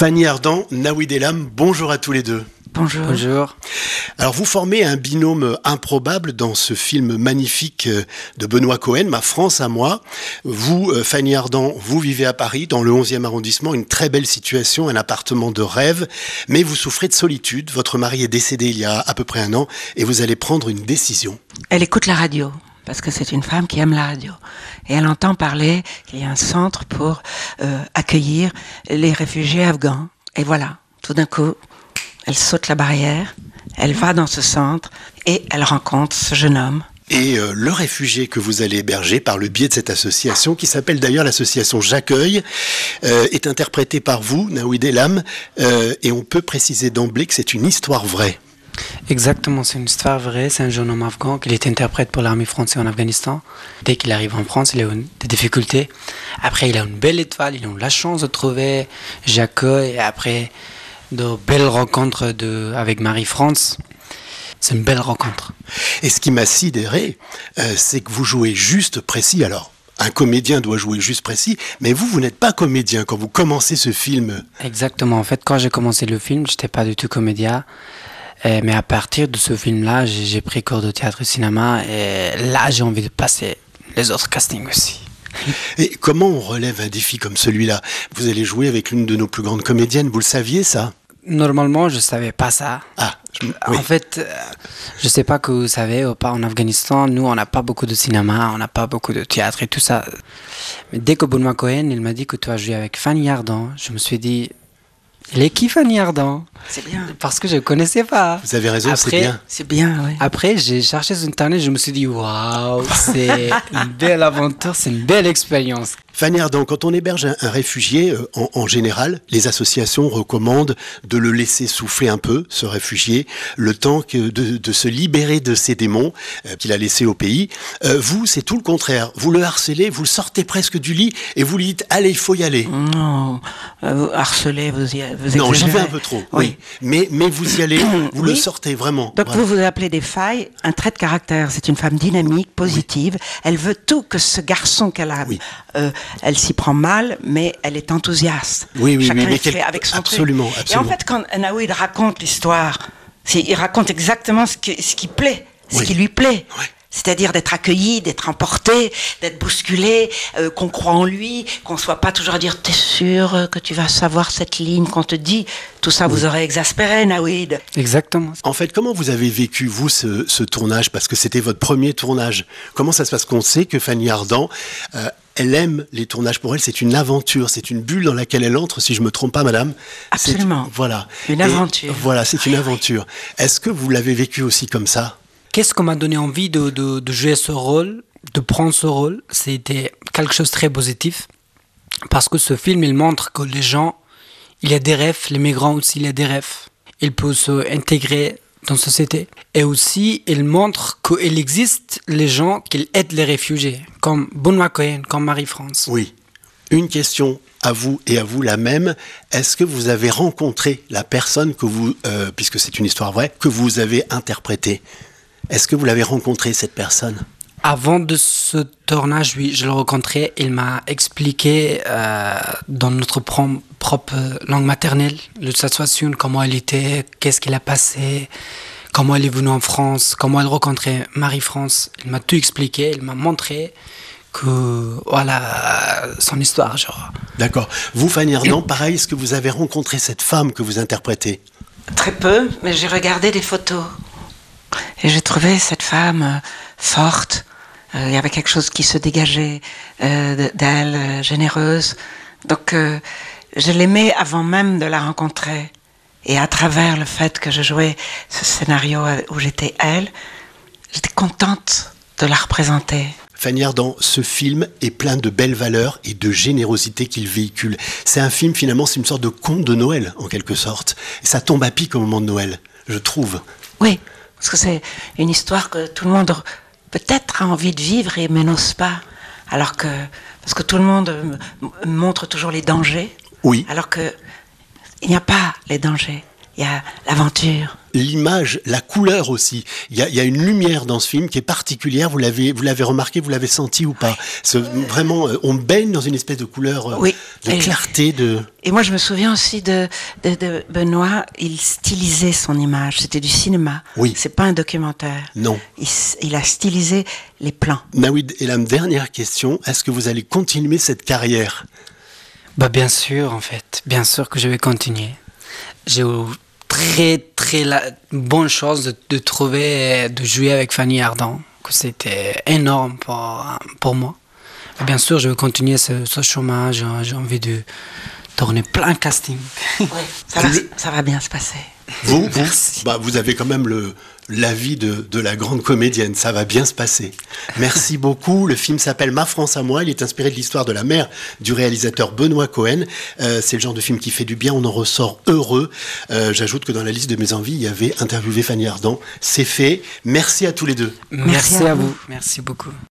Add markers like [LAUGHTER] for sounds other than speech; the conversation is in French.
Fanny Ardant, Naoui Delam, bonjour à tous les deux. Bonjour. Bonjour. Alors vous formez un binôme improbable dans ce film magnifique euh, de Benoît Cohen, Ma France à moi. Vous, euh, Fanny Ardant, vous vivez à Paris, dans le 11e arrondissement, une très belle situation, un appartement de rêve, mais vous souffrez de solitude. Votre mari est décédé il y a à peu près un an et vous allez prendre une décision. Elle écoute la radio parce que c'est une femme qui aime la radio. Et elle entend parler qu'il y a un centre pour euh, accueillir les réfugiés afghans. Et voilà, tout d'un coup, elle saute la barrière, elle va dans ce centre et elle rencontre ce jeune homme. Et euh, le réfugié que vous allez héberger par le biais de cette association, qui s'appelle d'ailleurs l'association J'accueille, euh, est interprété par vous, Naoui Delam, et on peut préciser d'emblée que c'est une histoire vraie. Exactement, c'est une histoire vraie. C'est un jeune homme afghan qui est interprète pour l'armée française en Afghanistan. Dès qu'il arrive en France, il a des difficultés. Après, il a une belle étoile, il a eu la chance de trouver J'accueille, et après de belles rencontres de, avec Marie-France. C'est une belle rencontre. Et ce qui m'a sidéré, euh, c'est que vous jouez juste précis. Alors, un comédien doit jouer juste précis, mais vous, vous n'êtes pas comédien quand vous commencez ce film. Exactement. En fait, quand j'ai commencé le film, j'étais pas du tout comédien. Euh, mais à partir de ce film-là, j'ai pris cours de théâtre et cinéma. Et là, j'ai envie de passer les autres castings aussi. Et comment on relève un défi comme celui-là? Vous allez jouer avec l'une de nos plus grandes comédiennes, vous le saviez ça? Normalement, je savais pas ça. Ah, je- oui. En fait, euh, je sais pas que vous savez, ou pas en Afghanistan, nous, on n'a pas beaucoup de cinéma, on n'a pas beaucoup de théâtre et tout ça. Mais dès que Benoît Cohen, il m'a dit que tu as joué avec Fanny Ardant, je me suis dit, il est qui Fanny Ardant C'est bien. Parce que je ne connaissais pas. Vous avez raison, c'est Après- bien. C'est bien, oui. Après, j'ai cherché sur Internet, je me suis dit, waouh, c'est [LAUGHS] une belle aventure, c'est une belle expérience. Fanny Ardant, quand on héberge un, un réfugié, euh, en, en général, les associations recommandent de le laisser souffler un peu, ce réfugié, le temps que de, de se libérer de ses démons euh, qu'il a laissés au pays. Euh, vous, c'est tout le contraire. Vous le harcelez, vous le sortez presque du lit et vous lui dites, allez, il faut y aller. Non, vous harcelez, vous y vous Non, j'y vais un peu trop, oui. Mais, mais vous y allez, [COUGHS] vous le sortez vraiment. Donc vous vous appelez des failles un trait de caractère. C'est une femme dynamique, positive. Elle veut tout que ce garçon qu'elle a. Elle s'y prend mal, mais elle est enthousiaste. Oui, oui, Chacun mais le fait avec son absolument, truc. absolument. Et en fait, quand Naoud raconte l'histoire, il raconte exactement ce qui, ce qui plaît, ce Oui. qui lui plaît. Oui. C'est-à-dire d'être accueilli, d'être emporté, d'être bousculé, euh, qu'on croit en lui, qu'on soit pas toujours à dire t'es sûr euh, que tu vas savoir cette ligne qu'on te dit? Tout ça vous aurait exaspéré, Naoud. Exactement. En fait, comment vous avez vécu, vous, ce, ce tournage? Parce que c'était votre premier tournage. Comment ça se passe? Qu'on sait que Fanny Ardant, euh, elle aime les tournages. Pour elle, c'est une aventure, c'est une bulle dans laquelle elle entre, si je me trompe pas, madame. Absolument. Voilà. Une Et aventure. Voilà, c'est une aventure. Est-ce que vous l'avez vécu aussi comme ça? Qu'est-ce qui m'a donné envie de, de- de jouer ce rôle, de prendre ce rôle? C'était quelque chose de très positif. Parce que ce film, il montre que les gens, il y a des rêves, les migrants aussi, il y a des rêves. Ils peuvent s'intégrer dans la société. Et aussi, il montre qu'il existe les gens qui aident les réfugiés, comme Benoît Cohen, comme Marie-France. Oui. Une question à vous et à vous la même. Est-ce que vous avez rencontré la personne que vous, euh, puisque c'est une histoire vraie, que vous avez interprétée? Est-ce que vous l'avez rencontrée, cette personne? Avant de ce tournage, oui, je l'ai rencontré. Il m'a expliqué euh, dans notre prom- propre langue maternelle la situation, comment elle était, qu'est-ce qu'elle a passé, comment elle est venue en France, comment elle rencontrait Marie-France. Il m'a tout expliqué, il m'a montré que, voilà, son histoire, genre. D'accord. Vous, Fanny Ardant, pareil, est-ce que vous avez rencontré cette femme que vous interprétez? Très peu, mais j'ai regardé des photos. Et j'ai trouvé cette femme euh, forte. Euh, Il y avait quelque chose qui se dégageait euh, de- d'elle, euh, généreuse. Donc, je l'aimais avant même de la rencontrer. Et à travers le fait que je jouais ce scénario où j'étais elle, j'étais contente de la représenter. Fanny Ardant, ce film est plein de belles valeurs et de générosité qu'il véhicule. C'est un film, finalement, c'est une sorte de conte de Noël, en quelque sorte. Et ça tombe à pic au moment de Noël, je trouve. Oui, parce que c'est une histoire que tout le monde peut-être a envie de vivre et mais n'ose pas. Alors que, parce que tout le monde euh, montre toujours les dangers, Oui. alors que il n'y a pas les dangers. il y a l'aventure. L'image, la couleur aussi. Il y, a, il y, a, une lumière dans ce film qui est particulière. Vous l'avez, vous l'avez remarqué, vous l'avez senti ou pas? Vraiment, euh, on baigne dans une espèce de couleur, oui. de clarté, de. Et moi, je me souviens aussi de, de, de Benoît. Il stylisait son image. C'était du cinéma. Oui. C'est pas un documentaire. Non. Il, il a stylisé les plans. Nawid, et la dernière question est-ce que vous allez continuer cette carrière? Bah bien sûr, en fait. Bien sûr que je vais continuer. J'ai eu très, très la bonne chance de, de, trouver, de jouer avec Fanny Ardant, que c'était énorme pour, pour moi. Et bien sûr, je vais continuer ce, ce chemin. J'ai envie de tourner plein de casting. [LAUGHS] Oui, ça, va, ça va bien se passer. Vous, vous, bah, vous avez quand même le, l'avis de, de la grande comédienne. Ça va bien se passer. Merci [LAUGHS] beaucoup. Le film s'appelle Ma France à moi. Il est inspiré de l'histoire de la mère du réalisateur Benoît Cohen. Euh, c'est le genre de film qui fait du bien. On en ressort heureux. Euh, J'ajoute que dans la liste de mes envies, il y avait interviewé Fanny Ardant. C'est fait. Merci à tous les deux. Merci, Merci à, vous. vous. Merci beaucoup.